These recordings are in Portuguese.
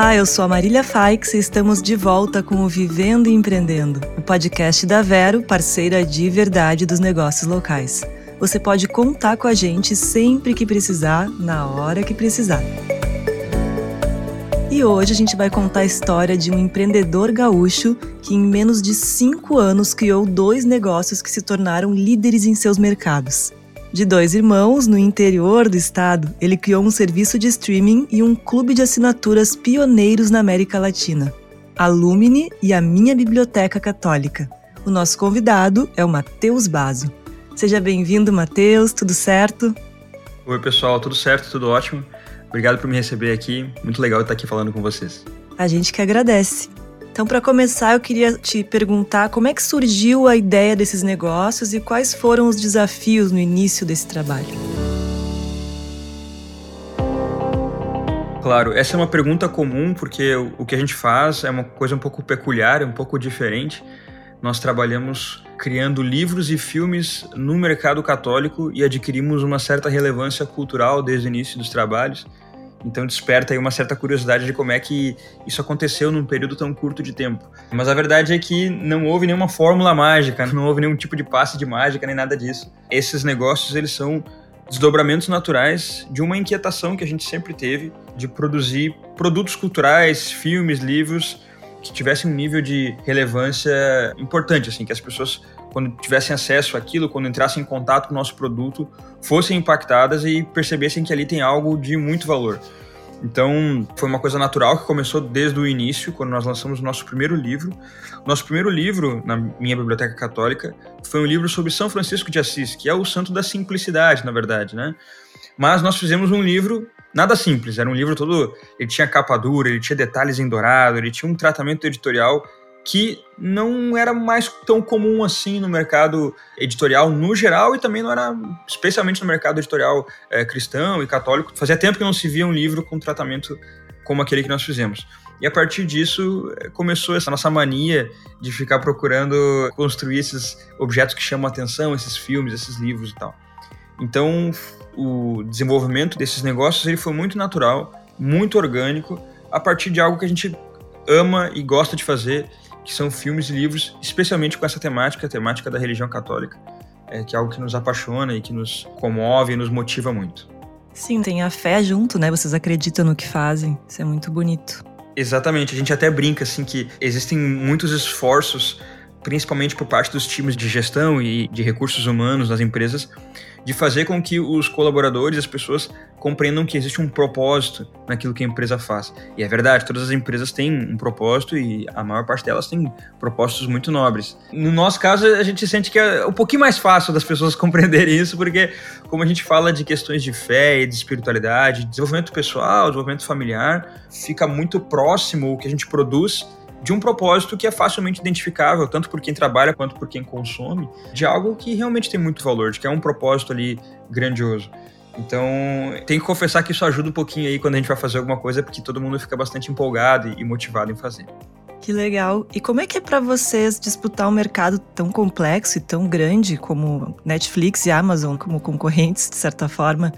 Olá, eu sou a Marília Faix e estamos de volta com o Vivendo e Empreendendo, o podcast da Vero, parceira de verdade dos negócios locais. Você pode contar com a gente sempre que precisar, na hora que precisar. E hoje a gente vai contar a história de um empreendedor gaúcho que, em menos de cinco anos, criou dois negócios que se tornaram líderes em seus mercados. De dois irmãos, no interior do estado, ele criou um serviço de streaming e um clube de assinaturas pioneiros na América Latina, a Lumine e a Minha Biblioteca Católica. O nosso convidado é o Matheus Bazo. Seja bem-vindo, Matheus, tudo certo? Oi, pessoal, tudo certo, tudo ótimo. Obrigado por me receber aqui, muito legal estar aqui falando com vocês. A gente que agradece. Então, para começar, eu queria te perguntar como é que surgiu a ideia desses negócios e quais foram os desafios no início desse trabalho. Claro, essa é uma pergunta comum porque o que a gente faz é uma coisa um pouco peculiar, um pouco diferente. Nós trabalhamos criando livros e filmes no mercado católico e adquirimos uma certa relevância cultural desde o início dos trabalhos. Então desperta aí uma certa curiosidade de como é que isso aconteceu num período tão curto de tempo. Mas a verdade é que não houve nenhuma fórmula mágica, não houve nenhum tipo de passe de mágica nem nada disso. Esses negócios eles são desdobramentos naturais de uma inquietação que a gente sempre teve de produzir produtos culturais, filmes, livros que tivessem um nível de relevância importante, assim, que as pessoas quando tivessem acesso àquilo, quando entrassem em contato com o nosso produto, fossem impactadas e percebessem que ali tem algo de muito valor. Então, foi uma coisa natural que começou desde o início, quando nós lançamos o nosso primeiro livro. Nosso primeiro livro, na minha biblioteca católica, foi um livro sobre São Francisco de Assis, que é o santo da simplicidade, na verdade, né? Mas nós fizemos um livro nada simples, era um livro todo. Ele tinha capa dura, ele tinha detalhes em dourado, ele tinha um tratamento editorial que não era mais tão comum assim no mercado editorial no geral e também não era especialmente no mercado editorial é, cristão e católico. Fazia tempo que não se via um livro com tratamento como aquele que nós fizemos. E a partir disso eh, começou essa nossa mania de ficar procurando construir esses objetos que chamam a atenção, esses filmes, esses livros e tal. Então, o desenvolvimento desses negócios ele foi muito natural, muito orgânico, a partir de algo que a gente ama e gosta de fazer que são filmes e livros, especialmente com essa temática, a temática da religião católica, é, que é algo que nos apaixona e que nos comove e nos motiva muito. Sim, tem a fé junto, né? Vocês acreditam no que fazem. Isso é muito bonito. Exatamente. A gente até brinca assim que existem muitos esforços, principalmente por parte dos times de gestão e de recursos humanos das empresas, de fazer com que os colaboradores, as pessoas, compreendam que existe um propósito naquilo que a empresa faz. E é verdade, todas as empresas têm um propósito e a maior parte delas tem propósitos muito nobres. No nosso caso, a gente sente que é um pouquinho mais fácil das pessoas compreenderem isso, porque como a gente fala de questões de fé e de espiritualidade, desenvolvimento pessoal, desenvolvimento familiar, fica muito próximo o que a gente produz de um propósito que é facilmente identificável, tanto por quem trabalha quanto por quem consome, de algo que realmente tem muito valor, de que é um propósito ali grandioso. Então, tem que confessar que isso ajuda um pouquinho aí quando a gente vai fazer alguma coisa, porque todo mundo fica bastante empolgado e motivado em fazer. Que legal. E como é que é para vocês disputar um mercado tão complexo e tão grande como Netflix e Amazon como concorrentes, de certa forma?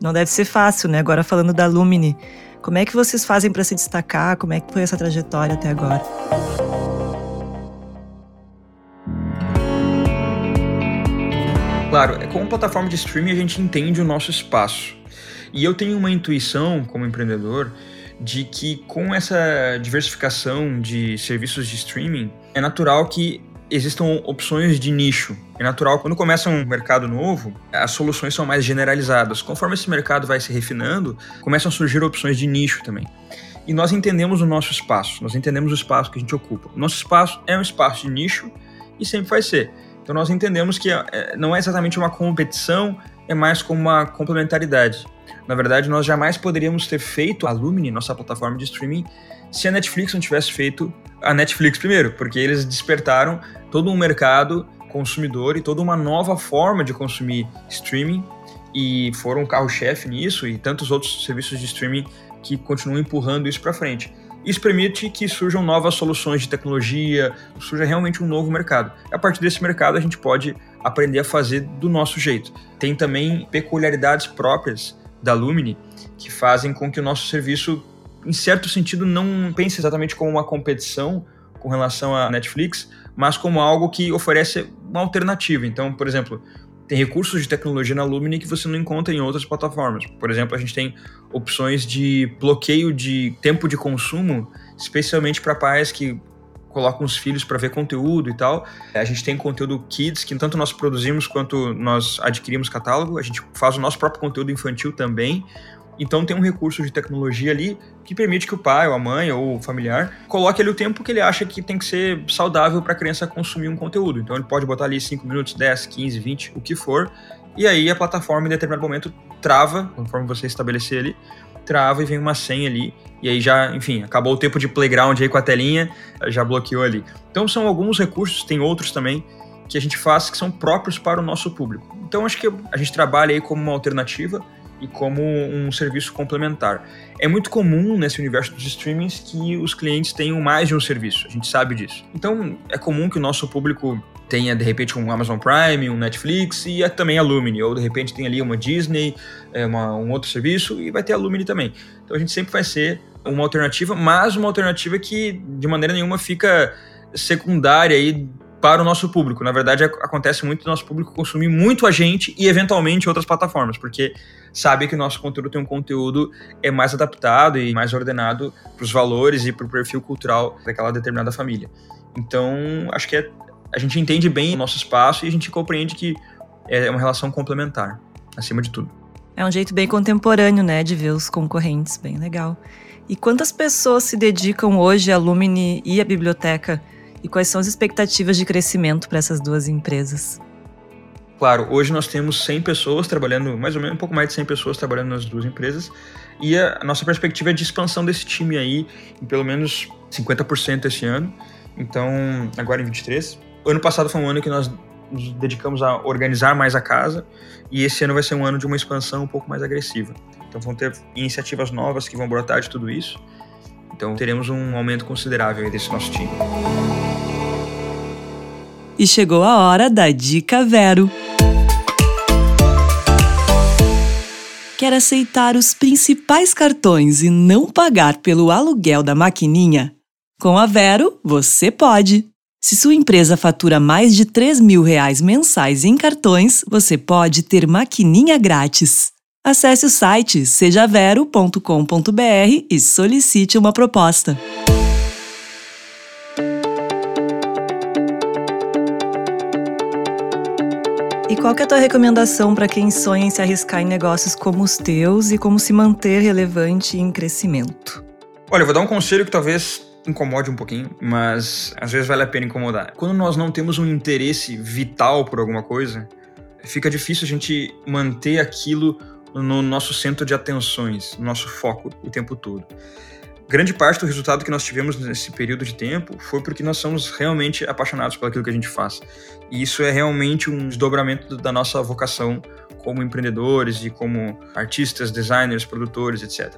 Não deve ser fácil, né? Agora falando da Lumine, como é que vocês fazem para se destacar? Como é que foi essa trajetória até agora? Claro, é como plataforma de streaming a gente entende o nosso espaço. E eu tenho uma intuição como empreendedor de que com essa diversificação de serviços de streaming, é natural que existam opções de nicho. É natural, quando começa um mercado novo, as soluções são mais generalizadas. Conforme esse mercado vai se refinando, começam a surgir opções de nicho também. E nós entendemos o nosso espaço, nós entendemos o espaço que a gente ocupa. Nosso espaço é um espaço de nicho e sempre vai ser. Então nós entendemos que é, não é exatamente uma competição, é mais como uma complementaridade. Na verdade, nós jamais poderíamos ter feito a Lumine, nossa plataforma de streaming, se a Netflix não tivesse feito a Netflix primeiro, porque eles despertaram todo um mercado consumidor e toda uma nova forma de consumir streaming e foram um carro-chefe nisso e tantos outros serviços de streaming que continuam empurrando isso para frente. Isso permite que surjam novas soluções de tecnologia, surja realmente um novo mercado. A partir desse mercado, a gente pode aprender a fazer do nosso jeito. Tem também peculiaridades próprias da Lumine que fazem com que o nosso serviço em certo sentido, não pense exatamente como uma competição com relação à Netflix, mas como algo que oferece uma alternativa. Então, por exemplo, tem recursos de tecnologia na Lumine que você não encontra em outras plataformas. Por exemplo, a gente tem opções de bloqueio de tempo de consumo, especialmente para pais que colocam os filhos para ver conteúdo e tal. A gente tem conteúdo kids que tanto nós produzimos quanto nós adquirimos catálogo. A gente faz o nosso próprio conteúdo infantil também. Então tem um recurso de tecnologia ali que permite que o pai, ou a mãe, ou o familiar coloque ali o tempo que ele acha que tem que ser saudável para a criança consumir um conteúdo. Então ele pode botar ali 5 minutos, 10, 15, 20, o que for, e aí a plataforma em determinado momento trava, conforme você estabelecer ali, trava e vem uma senha ali, e aí já, enfim, acabou o tempo de playground aí com a telinha, já bloqueou ali. Então são alguns recursos, tem outros também que a gente faz que são próprios para o nosso público. Então acho que a gente trabalha aí como uma alternativa e como um serviço complementar. É muito comum nesse universo dos streamings que os clientes tenham mais de um serviço, a gente sabe disso. Então é comum que o nosso público tenha de repente um Amazon Prime, um Netflix e também a Lumini, ou de repente tem ali uma Disney, é, uma, um outro serviço e vai ter a Lumini também. Então a gente sempre vai ser uma alternativa, mas uma alternativa que de maneira nenhuma fica secundária aí para o nosso público. Na verdade, acontece muito do nosso público consumir muito a gente e eventualmente outras plataformas, porque sabe que o nosso conteúdo tem um conteúdo é mais adaptado e mais ordenado para os valores e para o perfil cultural daquela determinada família. Então, acho que é, a gente entende bem o nosso espaço e a gente compreende que é uma relação complementar, acima de tudo. É um jeito bem contemporâneo, né, de ver os concorrentes, bem legal. E quantas pessoas se dedicam hoje à Lumine e à biblioteca? E quais são as expectativas de crescimento para essas duas empresas? Claro, hoje nós temos 100 pessoas trabalhando, mais ou menos um pouco mais de 100 pessoas trabalhando nas duas empresas, e a nossa perspectiva é de expansão desse time aí em pelo menos 50% esse ano. Então, agora em 23. O ano passado foi um ano que nós nos dedicamos a organizar mais a casa, e esse ano vai ser um ano de uma expansão um pouco mais agressiva. Então, vão ter iniciativas novas que vão brotar de tudo isso. Então, teremos um aumento considerável desse nosso time. E chegou a hora da Dica Vero. Quer aceitar os principais cartões e não pagar pelo aluguel da maquininha? Com a Vero, você pode. Se sua empresa fatura mais de 3 mil reais mensais em cartões, você pode ter maquininha grátis. Acesse o site sejavero.com.br e solicite uma proposta. E qual que é a tua recomendação para quem sonha em se arriscar em negócios como os teus e como se manter relevante em crescimento? Olha, eu vou dar um conselho que talvez incomode um pouquinho, mas às vezes vale a pena incomodar. Quando nós não temos um interesse vital por alguma coisa, fica difícil a gente manter aquilo no nosso centro de atenções, no nosso foco o tempo todo grande parte do resultado que nós tivemos nesse período de tempo foi porque nós somos realmente apaixonados por aquilo que a gente faz. E isso é realmente um desdobramento da nossa vocação como empreendedores e como artistas, designers, produtores, etc.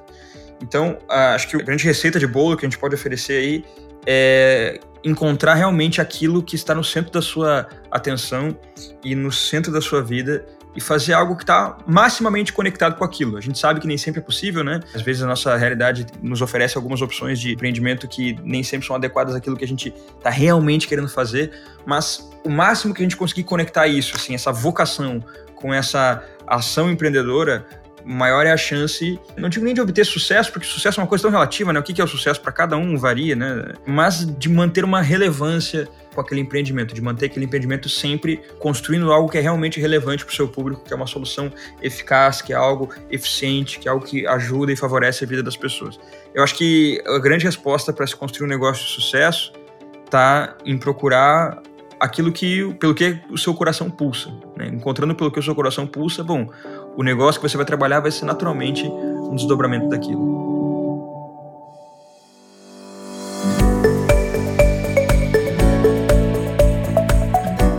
Então, acho que a grande receita de bolo que a gente pode oferecer aí é encontrar realmente aquilo que está no centro da sua atenção e no centro da sua vida e fazer algo que está maximamente conectado com aquilo. A gente sabe que nem sempre é possível, né? Às vezes a nossa realidade nos oferece algumas opções de empreendimento que nem sempre são adequadas àquilo que a gente está realmente querendo fazer, mas o máximo que a gente conseguir conectar isso, assim, essa vocação com essa ação empreendedora, maior é a chance, não digo nem de obter sucesso, porque sucesso é uma coisa tão relativa, né? O que é o sucesso para cada um varia, né? Mas de manter uma relevância com aquele empreendimento, de manter aquele empreendimento sempre construindo algo que é realmente relevante para o seu público, que é uma solução eficaz, que é algo eficiente, que é algo que ajuda e favorece a vida das pessoas. Eu acho que a grande resposta para se construir um negócio de sucesso está em procurar aquilo que pelo que o seu coração pulsa, né? encontrando pelo que o seu coração pulsa, bom, o negócio que você vai trabalhar vai ser naturalmente um desdobramento daquilo.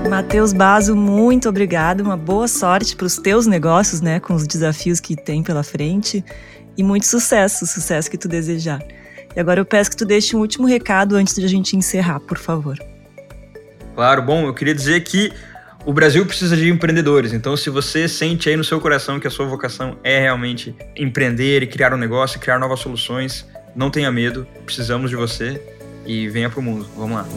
Matheus Baso, muito obrigado. Uma boa sorte para os teus negócios, né, com os desafios que tem pela frente e muito sucesso, o sucesso que tu desejar. E agora eu peço que tu deixe um último recado antes de a gente encerrar, por favor. Claro, bom, eu queria dizer que o Brasil precisa de empreendedores. Então, se você sente aí no seu coração que a sua vocação é realmente empreender e criar um negócio, criar novas soluções, Não tenha medo, precisamos de você e venha pro mundo. Vamos lá.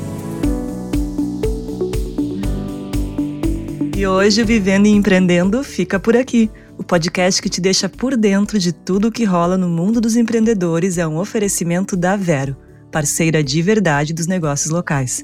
E hoje Vivendo e Empreendendo fica por aqui. O podcast que te deixa por dentro de tudo o que rola no mundo dos empreendedores é um oferecimento da Vero, parceira de verdade dos negócios locais.